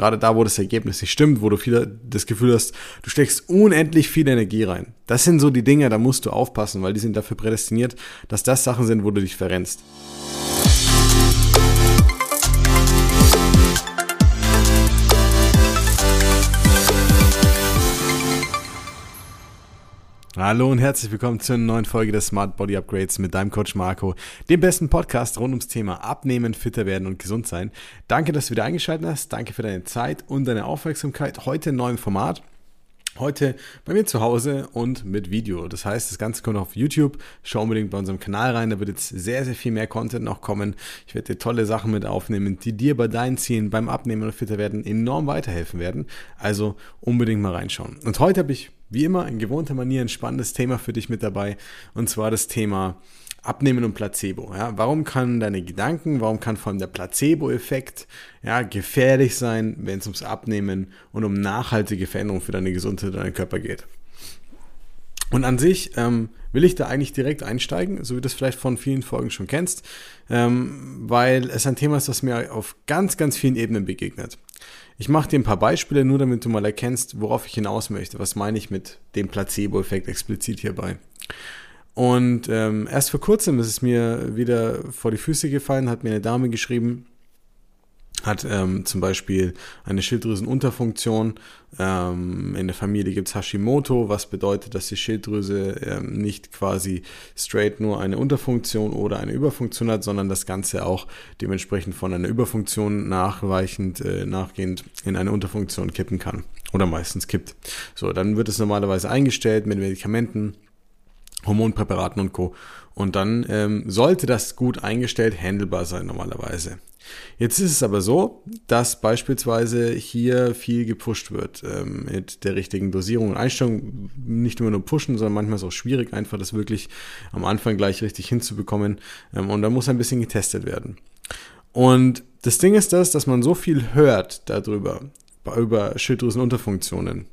gerade da, wo das Ergebnis nicht stimmt, wo du viel das Gefühl hast, du steckst unendlich viel Energie rein. Das sind so die Dinge, da musst du aufpassen, weil die sind dafür prädestiniert, dass das Sachen sind, wo du dich verrennst. Hallo und herzlich willkommen zu einer neuen Folge des Smart Body Upgrades mit deinem Coach Marco, dem besten Podcast rund ums Thema Abnehmen, fitter werden und gesund sein. Danke, dass du wieder eingeschaltet hast. Danke für deine Zeit und deine Aufmerksamkeit. Heute in neuem Format. Heute bei mir zu Hause und mit Video. Das heißt, das Ganze kommt auf YouTube. Schau unbedingt bei unserem Kanal rein. Da wird jetzt sehr, sehr viel mehr Content noch kommen. Ich werde dir tolle Sachen mit aufnehmen, die dir bei deinen Zielen beim Abnehmen und fitter werden enorm weiterhelfen werden. Also unbedingt mal reinschauen. Und heute habe ich wie immer in gewohnter Manier ein spannendes Thema für dich mit dabei. Und zwar das Thema Abnehmen und Placebo. Ja, warum kann deine Gedanken, warum kann vor allem der Placebo-Effekt ja, gefährlich sein, wenn es ums Abnehmen und um nachhaltige Veränderungen für deine Gesundheit und deinen Körper geht? Und an sich ähm, will ich da eigentlich direkt einsteigen, so wie du das vielleicht von vielen Folgen schon kennst, ähm, weil es ein Thema ist, das mir auf ganz, ganz vielen Ebenen begegnet. Ich mache dir ein paar Beispiele, nur damit du mal erkennst, worauf ich hinaus möchte. Was meine ich mit dem Placebo-Effekt explizit hierbei? Und ähm, erst vor kurzem ist es mir wieder vor die Füße gefallen, hat mir eine Dame geschrieben, hat ähm, zum Beispiel eine Schilddrüsenunterfunktion. Ähm, in der Familie gibt es Hashimoto, was bedeutet, dass die Schilddrüse ähm, nicht quasi straight nur eine Unterfunktion oder eine Überfunktion hat, sondern das Ganze auch dementsprechend von einer Überfunktion nachweichend, äh, nachgehend in eine Unterfunktion kippen kann. Oder meistens kippt. So, dann wird es normalerweise eingestellt mit Medikamenten, Hormonpräparaten und Co. Und dann ähm, sollte das gut eingestellt handelbar sein normalerweise. Jetzt ist es aber so, dass beispielsweise hier viel gepusht wird ähm, mit der richtigen Dosierung und Einstellung. Nicht immer nur pushen, sondern manchmal ist es auch schwierig, einfach das wirklich am Anfang gleich richtig hinzubekommen. Ähm, und da muss ein bisschen getestet werden. Und das Ding ist das, dass man so viel hört darüber, über Schilddrüsenunterfunktionen,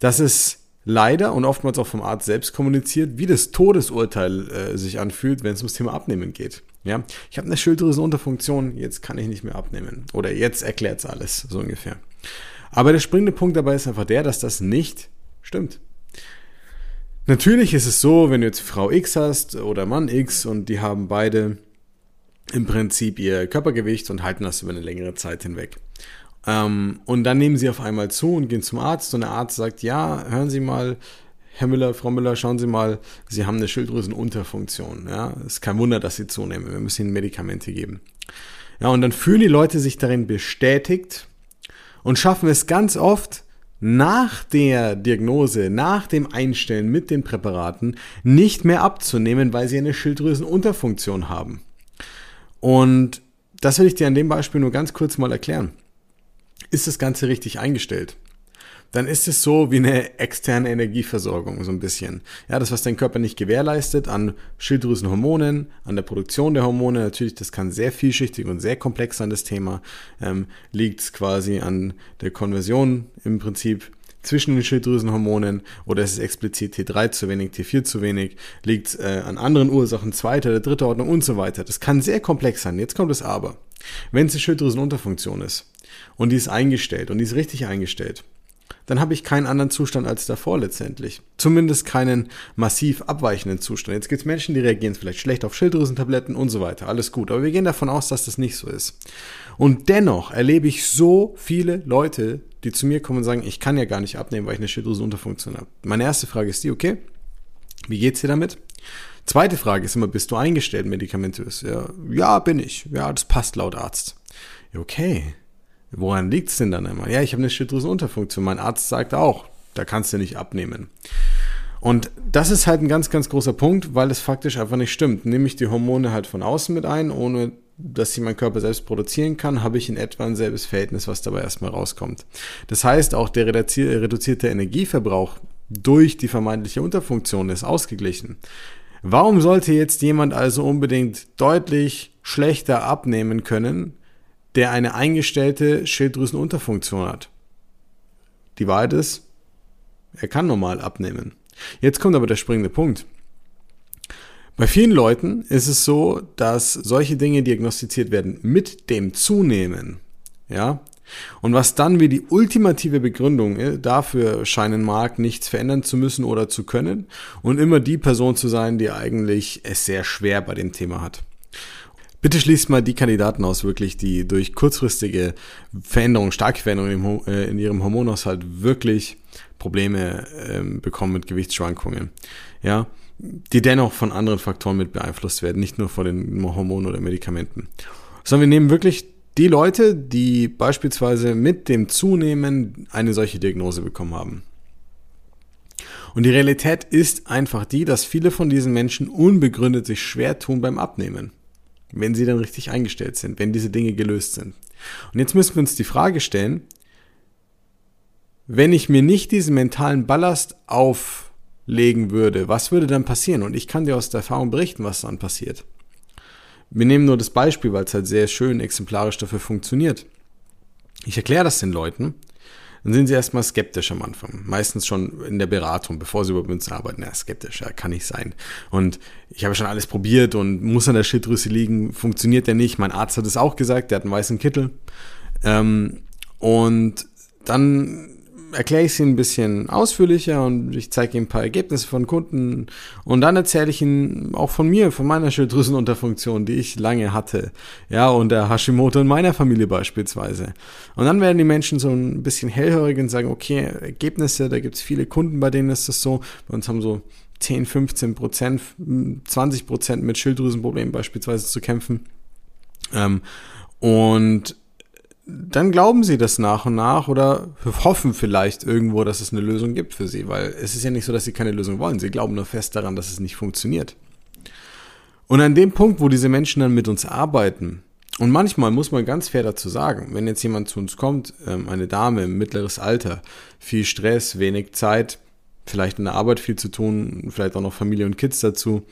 dass es leider und oftmals auch vom Arzt selbst kommuniziert, wie das Todesurteil äh, sich anfühlt, wenn es ums Thema Abnehmen geht. Ja, ich habe eine Schilddrüsenunterfunktion, jetzt kann ich nicht mehr abnehmen. Oder jetzt erklärt es alles, so ungefähr. Aber der springende Punkt dabei ist einfach der, dass das nicht stimmt. Natürlich ist es so, wenn du jetzt Frau X hast oder Mann X und die haben beide im Prinzip ihr Körpergewicht und halten das über eine längere Zeit hinweg. Ähm, und dann nehmen sie auf einmal zu und gehen zum Arzt und der Arzt sagt, ja, hören Sie mal, Herr Müller, Frau Müller, schauen Sie mal, Sie haben eine Schilddrüsenunterfunktion. Ja, es ist kein Wunder, dass Sie zunehmen. Wir müssen Ihnen Medikamente geben. Ja, und dann fühlen die Leute sich darin bestätigt und schaffen es ganz oft, nach der Diagnose, nach dem Einstellen mit den Präparaten nicht mehr abzunehmen, weil sie eine Schilddrüsenunterfunktion haben. Und das will ich dir an dem Beispiel nur ganz kurz mal erklären. Ist das Ganze richtig eingestellt? Dann ist es so wie eine externe Energieversorgung, so ein bisschen. Ja, das, was dein Körper nicht gewährleistet an Schilddrüsenhormonen, an der Produktion der Hormone, natürlich, das kann sehr vielschichtig und sehr komplex sein, das Thema, ähm, liegt quasi an der Konversion im Prinzip zwischen den Schilddrüsenhormonen oder ist es explizit T3 zu wenig, T4 zu wenig, liegt äh, an anderen Ursachen zweiter oder dritter Ordnung und so weiter. Das kann sehr komplex sein. Jetzt kommt es aber. Wenn es eine Schilddrüsenunterfunktion ist und die ist eingestellt und die ist richtig eingestellt, dann habe ich keinen anderen Zustand als davor letztendlich. Zumindest keinen massiv abweichenden Zustand. Jetzt gibt es Menschen, die reagieren vielleicht schlecht auf Schilddrüsentabletten und so weiter. Alles gut. Aber wir gehen davon aus, dass das nicht so ist. Und dennoch erlebe ich so viele Leute, die zu mir kommen und sagen, ich kann ja gar nicht abnehmen, weil ich eine Schilddrüsenunterfunktion habe. Meine erste Frage ist die, okay, wie geht's dir damit? Zweite Frage ist immer, bist du eingestellt medikamentös? Ja, ja bin ich. Ja, das passt laut Arzt. Okay, Woran liegt es denn dann einmal? Ja, ich habe eine Schilddrüsenunterfunktion. Mein Arzt sagt auch, da kannst du nicht abnehmen. Und das ist halt ein ganz, ganz großer Punkt, weil es faktisch einfach nicht stimmt. Nehme ich die Hormone halt von außen mit ein, ohne dass sie mein Körper selbst produzieren kann, habe ich in etwa ein selbes Verhältnis, was dabei erstmal rauskommt. Das heißt, auch der reduzierte Energieverbrauch durch die vermeintliche Unterfunktion ist ausgeglichen. Warum sollte jetzt jemand also unbedingt deutlich schlechter abnehmen können, der eine eingestellte Schilddrüsenunterfunktion hat. Die Wahrheit ist, er kann normal abnehmen. Jetzt kommt aber der springende Punkt. Bei vielen Leuten ist es so, dass solche Dinge diagnostiziert werden mit dem Zunehmen. Ja, Und was dann wie die ultimative Begründung äh, dafür scheinen mag, nichts verändern zu müssen oder zu können und immer die Person zu sein, die eigentlich es sehr schwer bei dem Thema hat. Bitte schließt mal die Kandidaten aus, wirklich, die durch kurzfristige Veränderungen, starke Veränderungen in, äh, ihrem Hormonhaushalt wirklich Probleme ähm, bekommen mit Gewichtsschwankungen. Ja, die dennoch von anderen Faktoren mit beeinflusst werden, nicht nur von den Hormonen oder Medikamenten. Sondern wir nehmen wirklich die Leute, die beispielsweise mit dem Zunehmen eine solche Diagnose bekommen haben. Und die Realität ist einfach die, dass viele von diesen Menschen unbegründet sich schwer tun beim Abnehmen, wenn sie dann richtig eingestellt sind, wenn diese Dinge gelöst sind. Und jetzt müssen wir uns die Frage stellen, wenn ich mir nicht diesen mentalen Ballast auflegen würde, was würde dann passieren? Und ich kann dir aus der Erfahrung berichten, was dann passiert. Wir nehmen nur das Beispiel, weil es halt sehr schön exemplarisch dafür funktioniert. Ich erkläre das den Leuten, dann sind sie erstmal skeptisch am Anfang. Meistens schon in der Beratung, bevor sie überhaupt mit arbeiten. Ja, skeptisch, ja, kann nicht sein. Und ich habe schon alles probiert und muss an der Schilddrüse liegen, funktioniert der nicht. Mein Arzt hat es auch gesagt, der hat einen weißen Kittel. Ähm, und dann erkläre ich sie ein bisschen ausführlicher und ich zeige ihnen ein paar Ergebnisse von Kunden und dann erzähle ich ihnen auch von mir, von meiner Schilddrüsenunterfunktion, die ich lange hatte. Ja, und der Hashimoto in meiner Familie beispielsweise. Und dann werden die Menschen so ein bisschen hellhörig und sagen, okay, Ergebnisse, da gibt es viele Kunden, bei denen ist das so. Bei uns haben so 10, 15 Prozent, 20 Prozent mit Schilddrüsenproblemen beispielsweise zu kämpfen. Ähm, und dann glauben sie das nach und nach oder hoffen vielleicht irgendwo, dass es eine Lösung gibt für sie, weil es ist ja nicht so, dass sie keine Lösung wollen. Sie glauben nur fest daran, dass es nicht funktioniert. Und an dem Punkt, wo diese Menschen dann mit uns arbeiten, und manchmal muss man ganz fair dazu sagen, wenn jetzt jemand zu uns kommt, ähm, eine Dame mittleres Alter, viel Stress, wenig Zeit, vielleicht in der Arbeit viel zu tun, vielleicht auch noch Familie und Kids dazu.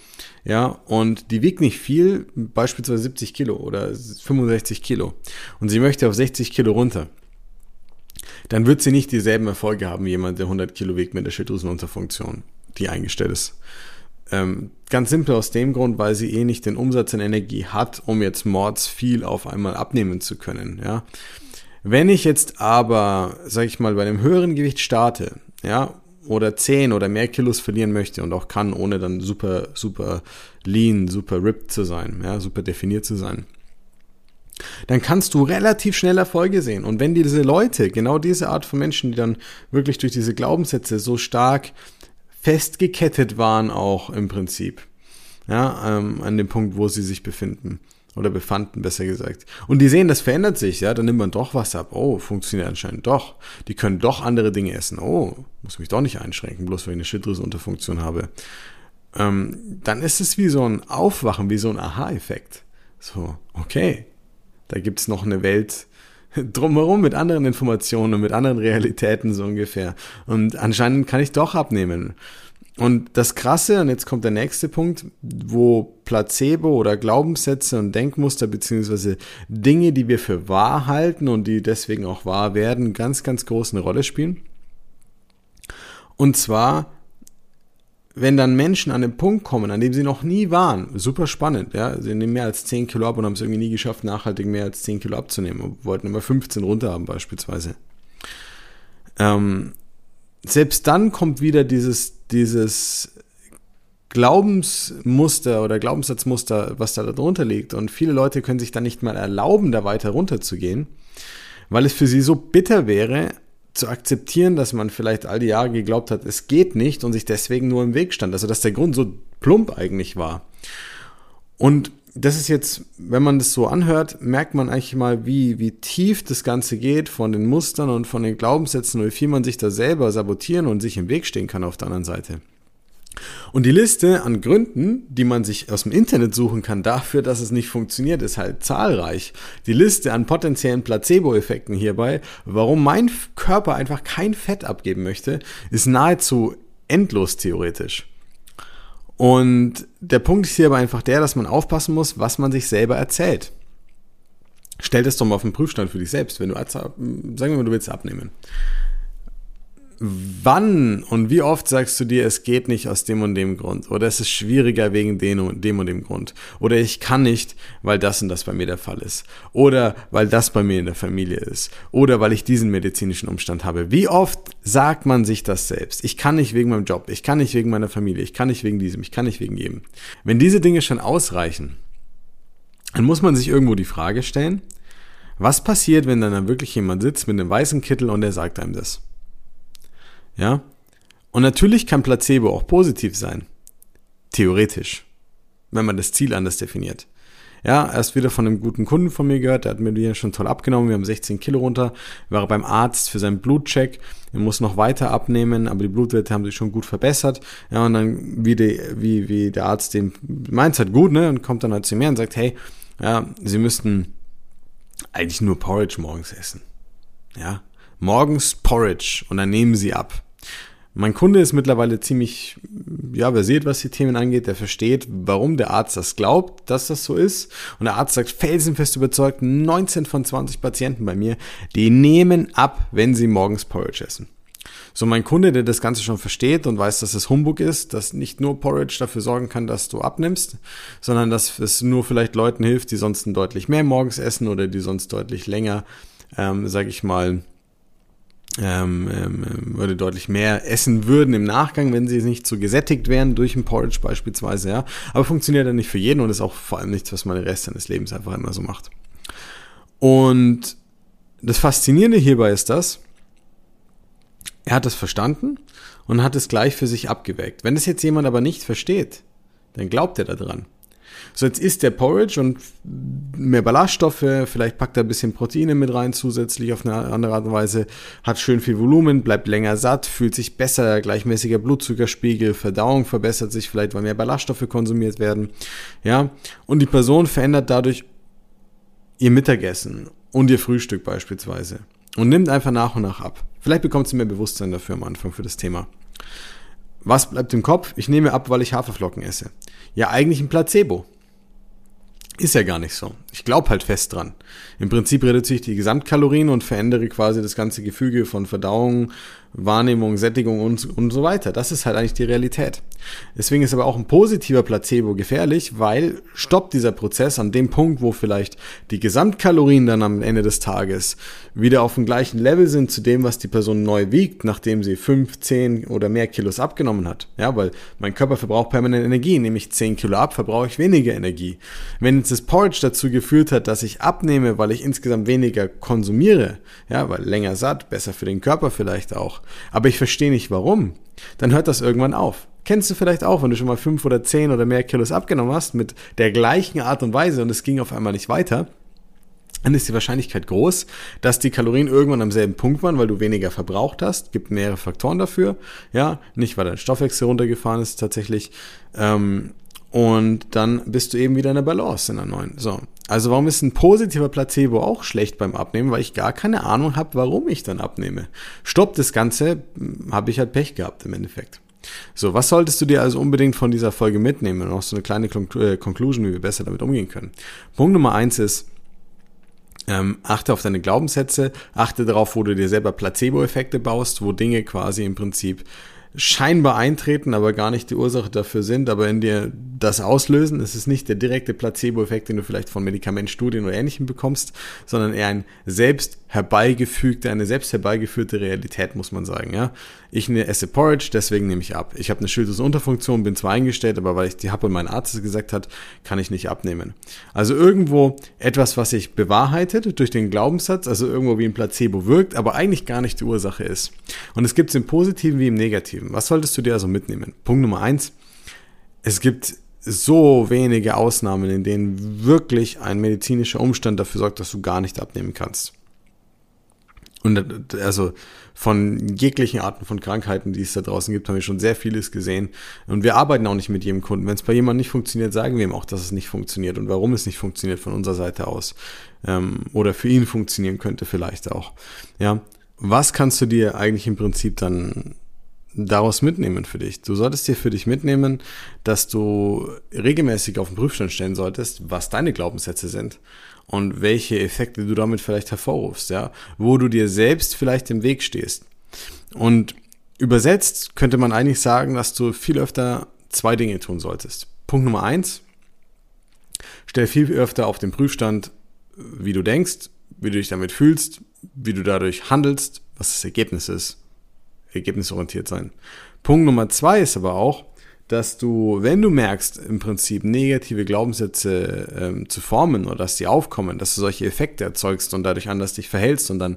Ja, und die wiegt nicht viel, beispielsweise 70 Kilo oder 65 Kilo. Und sie möchte auf 60 Kilo runter. Dann wird sie nicht dieselben Erfolge haben wie jemand, der 100 Kilo wiegt mit der Schilddrüsenunterfunktion, die eingestellt ist. Ähm, ganz simpel aus dem Grund, weil sie eh nicht den Umsatz in Energie hat, um jetzt mords viel auf einmal abnehmen zu können. Ja. Wenn ich jetzt aber, sag ich mal, bei einem höheren Gewicht starte, ja, oder 10 oder mehr Kilos verlieren möchte und auch kann, ohne dann super, super lean, super ripped zu sein, ja, super definiert zu sein, dann kannst du relativ schnell Erfolge sehen. Und wenn diese Leute, genau diese Art von Menschen, die dann wirklich durch diese Glaubenssätze so stark festgekettet waren, auch im Prinzip, ja, ähm, an dem Punkt, wo sie sich befinden, oder befanden, besser gesagt. Und die sehen, das verändert sich, ja, dann nimmt man doch was ab. Oh, funktioniert anscheinend doch. Die können doch andere Dinge essen. Oh, muss mich doch nicht einschränken, bloß weil ich eine Schilddrüsenunterfunktion habe. Ähm, dann ist es wie so ein Aufwachen, wie so ein Aha-Effekt. So, okay, da gibt's noch eine Welt drumherum mit anderen Informationen und mit anderen Realitäten so ungefähr. Und anscheinend kann ich doch abnehmen. Und das Krasse, und jetzt kommt der nächste Punkt, wo Placebo oder Glaubenssätze und Denkmuster beziehungsweise Dinge, die wir für wahr halten und die deswegen auch wahr werden, ganz, ganz groß eine Rolle spielen. Und zwar, wenn dann Menschen an den Punkt kommen, an dem sie noch nie waren, super spannend, ja, sie nehmen mehr als 10 Kilo ab und haben es irgendwie nie geschafft, nachhaltig mehr als 10 Kilo abzunehmen, wollten immer 15 runter haben beispielsweise. Ähm, selbst dann kommt wieder dieses, dieses Glaubensmuster oder Glaubenssatzmuster, was da darunter liegt. Und viele Leute können sich dann nicht mal erlauben, da weiter runterzugehen, weil es für sie so bitter wäre, zu akzeptieren, dass man vielleicht all die Jahre geglaubt hat, es geht nicht und sich deswegen nur im Weg stand. Also dass der Grund so plump eigentlich war. Und das ist jetzt, wenn man das so anhört, merkt man eigentlich mal, wie, wie tief das Ganze geht von den Mustern und von den Glaubenssätzen und wie viel man sich da selber sabotieren und sich im Weg stehen kann auf der anderen Seite. Und die Liste an Gründen, die man sich aus dem Internet suchen kann dafür, dass es nicht funktioniert, ist halt zahlreich. Die Liste an potenziellen Placebo-Effekten hierbei, warum mein Körper einfach kein Fett abgeben möchte, ist nahezu endlos theoretisch. Und der Punkt ist hier aber einfach der, dass man aufpassen muss, was man sich selber erzählt. Stell das doch mal auf den Prüfstand für dich selbst, wenn du, sagen wir mal, du willst abnehmen. Wann und wie oft sagst du dir, es geht nicht aus dem und dem Grund oder es ist schwieriger wegen dem und dem, und dem Grund oder ich kann nicht, weil das und das bei mir der Fall ist oder weil das bei mir in der Familie ist oder weil ich diesen medizinischen Umstand habe. Wie oft sagt man sich das selbst? Ich kann nicht wegen meinem Job, ich kann nicht wegen meiner Familie, ich kann nicht wegen diesem, ich kann nicht wegen jedem. Wenn diese Dinge schon ausreichen, dann muss man sich irgendwo die Frage stellen, was passiert, wenn dann wirklich jemand sitzt mit einem weißen Kittel und der sagt einem das? Ja? Und natürlich kann Placebo auch positiv sein. Theoretisch. Wenn man das Ziel anders definiert. Ja, erst wieder von einem guten Kunden von mir gehört, der hat mir die schon toll abgenommen, wir haben 16 Kilo runter, war beim Arzt für seinen Blutcheck, er muss noch weiter abnehmen, aber die Blutwerte haben sich schon gut verbessert. Ja, und dann, wie, die, wie, wie der Arzt den meint halt gut, ne, und kommt dann halt zu mir und sagt, hey, ja, Sie müssten eigentlich nur Porridge morgens essen. Ja, morgens Porridge und dann nehmen Sie ab. Mein Kunde ist mittlerweile ziemlich ja, versiert, was die Themen angeht. Der versteht, warum der Arzt das glaubt, dass das so ist. Und der Arzt sagt felsenfest überzeugt, 19 von 20 Patienten bei mir, die nehmen ab, wenn sie morgens Porridge essen. So mein Kunde, der das Ganze schon versteht und weiß, dass es Humbug ist, dass nicht nur Porridge dafür sorgen kann, dass du abnimmst, sondern dass es nur vielleicht Leuten hilft, die sonst deutlich mehr morgens essen oder die sonst deutlich länger, ähm, sag ich mal, ähm, ähm, würde deutlich mehr essen würden im Nachgang, wenn sie nicht so gesättigt wären durch ein Porridge beispielsweise, ja. Aber funktioniert dann nicht für jeden und ist auch vor allem nichts, was man den Rest seines Lebens einfach immer so macht. Und das Faszinierende hierbei ist das, er hat es verstanden und hat es gleich für sich abgeweckt. Wenn es jetzt jemand aber nicht versteht, dann glaubt er daran. So, jetzt isst der Porridge und mehr Ballaststoffe, vielleicht packt er ein bisschen Proteine mit rein zusätzlich auf eine andere Art und Weise, hat schön viel Volumen, bleibt länger satt, fühlt sich besser, gleichmäßiger Blutzuckerspiegel, Verdauung verbessert sich vielleicht, weil mehr Ballaststoffe konsumiert werden, ja, und die Person verändert dadurch ihr Mittagessen und ihr Frühstück beispielsweise und nimmt einfach nach und nach ab. Vielleicht bekommt sie mehr Bewusstsein dafür am Anfang für das Thema. Was bleibt im Kopf? Ich nehme ab, weil ich Haferflocken esse. Ja, eigentlich ein Placebo. Ist ja gar nicht so. Ich glaube halt fest dran. Im Prinzip reduziere ich die Gesamtkalorien und verändere quasi das ganze Gefüge von Verdauung, Wahrnehmung, Sättigung und, und so weiter. Das ist halt eigentlich die Realität. Deswegen ist aber auch ein positiver Placebo gefährlich, weil stoppt dieser Prozess an dem Punkt, wo vielleicht die Gesamtkalorien dann am Ende des Tages wieder auf dem gleichen Level sind zu dem, was die Person neu wiegt, nachdem sie 5, 10 oder mehr Kilos abgenommen hat. Ja, weil mein Körper verbraucht permanent Energie. Nehme ich 10 Kilo ab, verbrauche ich weniger Energie. Wenn jetzt das Porridge dazu geführt hat, dass ich abnehme, weil ich insgesamt weniger konsumiere, ja, weil länger satt, besser für den Körper vielleicht auch, aber ich verstehe nicht warum, dann hört das irgendwann auf. Kennst du vielleicht auch, wenn du schon mal fünf oder zehn oder mehr Kilos abgenommen hast mit der gleichen Art und Weise und es ging auf einmal nicht weiter, dann ist die Wahrscheinlichkeit groß, dass die Kalorien irgendwann am selben Punkt waren, weil du weniger verbraucht hast. Gibt mehrere Faktoren dafür. Ja, nicht weil dein Stoffwechsel runtergefahren ist tatsächlich. Ähm, und dann bist du eben wieder in der Balance in der neuen. So. Also warum ist ein positiver Placebo auch schlecht beim Abnehmen? Weil ich gar keine Ahnung habe, warum ich dann abnehme. Stoppt das Ganze, hm, habe ich halt Pech gehabt im Endeffekt. So, was solltest du dir also unbedingt von dieser Folge mitnehmen? Und auch so eine kleine äh, Conclusion, wie wir besser damit umgehen können. Punkt Nummer eins ist, ähm, achte auf deine Glaubenssätze, achte darauf, wo du dir selber Placebo-Effekte baust, wo Dinge quasi im Prinzip scheinbar eintreten, aber gar nicht die Ursache dafür sind, aber in dir das auslösen. Es ist nicht der direkte Placebo-Effekt, den du vielleicht von Medikamentstudien oder Ähnlichem bekommst, sondern eher ein selbst herbeigefügte, eine selbst herbeigeführte Realität, muss man sagen. Ja, ich esse Porridge, deswegen nehme ich ab. Ich habe eine Schilddrüsenunterfunktion, bin zwar eingestellt, aber weil ich die habe und mein Arzt gesagt hat, kann ich nicht abnehmen. Also irgendwo etwas, was sich bewahrheitet durch den Glaubenssatz, also irgendwo wie ein Placebo wirkt, aber eigentlich gar nicht die Ursache ist. Und es gibt es im Positiven wie im Negativen. Was solltest du dir also mitnehmen? Punkt Nummer eins. Es gibt so wenige Ausnahmen, in denen wirklich ein medizinischer Umstand dafür sorgt, dass du gar nicht abnehmen kannst. Und also von jeglichen Arten von Krankheiten, die es da draußen gibt, haben wir schon sehr vieles gesehen. Und wir arbeiten auch nicht mit jedem Kunden. Wenn es bei jemandem nicht funktioniert, sagen wir ihm auch, dass es nicht funktioniert und warum es nicht funktioniert von unserer Seite aus. Ähm, oder für ihn funktionieren könnte vielleicht auch. Ja. Was kannst du dir eigentlich im Prinzip dann daraus mitnehmen für dich? Du solltest dir für dich mitnehmen, dass du regelmäßig auf den Prüfstand stellen solltest, was deine Glaubenssätze sind und welche Effekte du damit vielleicht hervorrufst, ja, wo du dir selbst vielleicht im Weg stehst. Und übersetzt könnte man eigentlich sagen, dass du viel öfter zwei Dinge tun solltest. Punkt Nummer eins, stell viel öfter auf den Prüfstand, wie du denkst, wie du dich damit fühlst, wie du dadurch handelst, was das Ergebnis ist. Ergebnisorientiert sein. Punkt Nummer zwei ist aber auch, dass du, wenn du merkst, im Prinzip negative Glaubenssätze ähm, zu formen oder dass die aufkommen, dass du solche Effekte erzeugst und dadurch anders dich verhältst und dann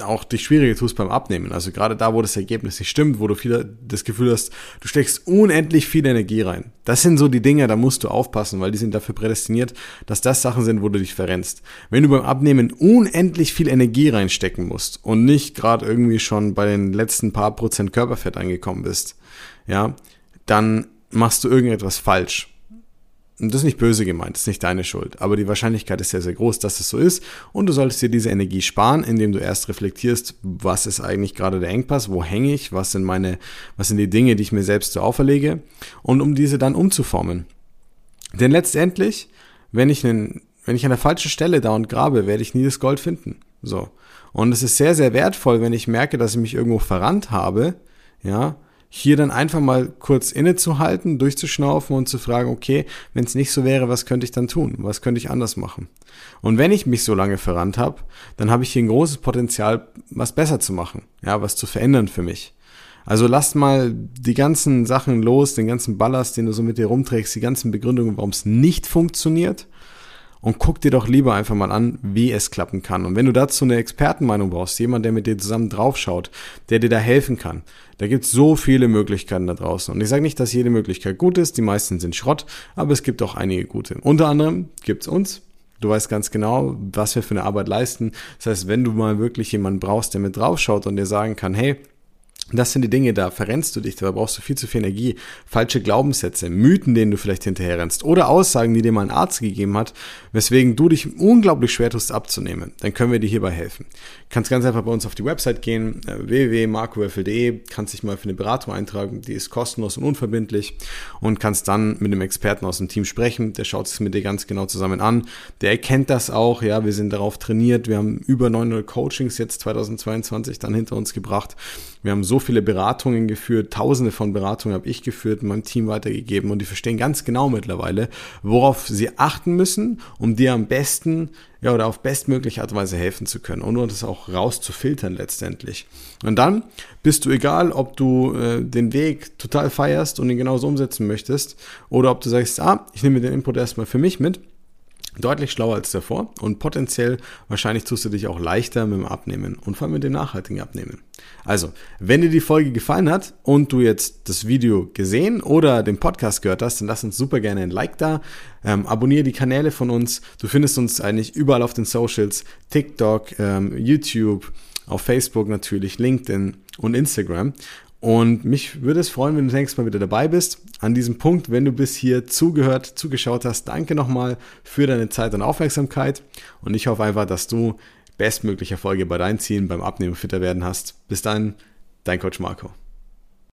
auch dich schwieriger tust beim Abnehmen. Also gerade da, wo das Ergebnis nicht stimmt, wo du viel das Gefühl hast, du steckst unendlich viel Energie rein. Das sind so die Dinge, da musst du aufpassen, weil die sind dafür prädestiniert, dass das Sachen sind, wo du dich verrennst. Wenn du beim Abnehmen unendlich viel Energie reinstecken musst und nicht gerade irgendwie schon bei den letzten paar Prozent Körperfett angekommen bist, ja, dann machst du irgendetwas falsch. Und das ist nicht böse gemeint, das ist nicht deine Schuld. Aber die Wahrscheinlichkeit ist sehr, sehr groß, dass es so ist. Und du solltest dir diese Energie sparen, indem du erst reflektierst, was ist eigentlich gerade der Engpass, wo hänge ich, was sind meine, was sind die Dinge, die ich mir selbst so auferlege. Und um diese dann umzuformen. Denn letztendlich, wenn ich, einen, wenn ich an der falschen Stelle da und grabe, werde ich nie das Gold finden. So. Und es ist sehr, sehr wertvoll, wenn ich merke, dass ich mich irgendwo verrannt habe, ja, hier dann einfach mal kurz innezuhalten, durchzuschnaufen und zu fragen, okay, wenn es nicht so wäre, was könnte ich dann tun? Was könnte ich anders machen? Und wenn ich mich so lange verrannt habe, dann habe ich hier ein großes Potenzial, was besser zu machen, ja, was zu verändern für mich. Also lasst mal die ganzen Sachen los, den ganzen Ballast, den du so mit dir rumträgst, die ganzen Begründungen, warum es nicht funktioniert und guck dir doch lieber einfach mal an, wie es klappen kann. Und wenn du dazu eine Expertenmeinung brauchst, jemand, der mit dir zusammen draufschaut, der dir da helfen kann, da gibt es so viele Möglichkeiten da draußen. Und ich sage nicht, dass jede Möglichkeit gut ist, die meisten sind Schrott, aber es gibt auch einige gute. Unter anderem gibt's uns, Du weißt ganz genau, was wir für eine Arbeit leisten. Das heißt, wenn du mal wirklich jemanden brauchst, der mit draufschaut und dir sagen kann, hey, das sind die Dinge, da verrennst du dich, da brauchst du viel zu viel Energie, falsche Glaubenssätze, Mythen, denen du vielleicht hinterherrennst oder Aussagen, die dir mal ein Arzt gegeben hat, weswegen du dich unglaublich schwer tust abzunehmen. Dann können wir dir hierbei helfen. Du kannst ganz einfach bei uns auf die Website gehen, äh, www.markowürfel.de, kannst dich mal für eine Beratung eintragen, die ist kostenlos und unverbindlich und kannst dann mit einem Experten aus dem Team sprechen, der schaut sich mit dir ganz genau zusammen an, der erkennt das auch, ja, wir sind darauf trainiert, wir haben über 900 Coachings jetzt 2022 dann hinter uns gebracht, wir haben so viele Beratungen geführt, tausende von Beratungen habe ich geführt, meinem Team weitergegeben und die verstehen ganz genau mittlerweile, worauf sie achten müssen, um dir am besten ja, oder auf bestmögliche Art und Weise helfen zu können und das auch rauszufiltern letztendlich. Und dann bist du egal, ob du äh, den Weg total feierst und ihn genauso umsetzen möchtest oder ob du sagst, ah, ich nehme den Input erstmal für mich mit deutlich schlauer als davor und potenziell wahrscheinlich tust du dich auch leichter mit dem Abnehmen und vor allem mit dem nachhaltigen Abnehmen. Also, wenn dir die Folge gefallen hat und du jetzt das Video gesehen oder den Podcast gehört hast, dann lass uns super gerne ein Like da, ähm, abonniere die Kanäle von uns. Du findest uns eigentlich überall auf den Socials, TikTok, ähm, YouTube, auf Facebook natürlich, LinkedIn und Instagram. Und mich würde es freuen, wenn du nächstes Mal wieder dabei bist. An diesem Punkt, wenn du bis hier zugehört, zugeschaut hast, danke nochmal für deine Zeit und Aufmerksamkeit. Und ich hoffe einfach, dass du bestmögliche Erfolge bei deinen Zielen beim Abnehmen fitter werden hast. Bis dann, dein Coach Marco.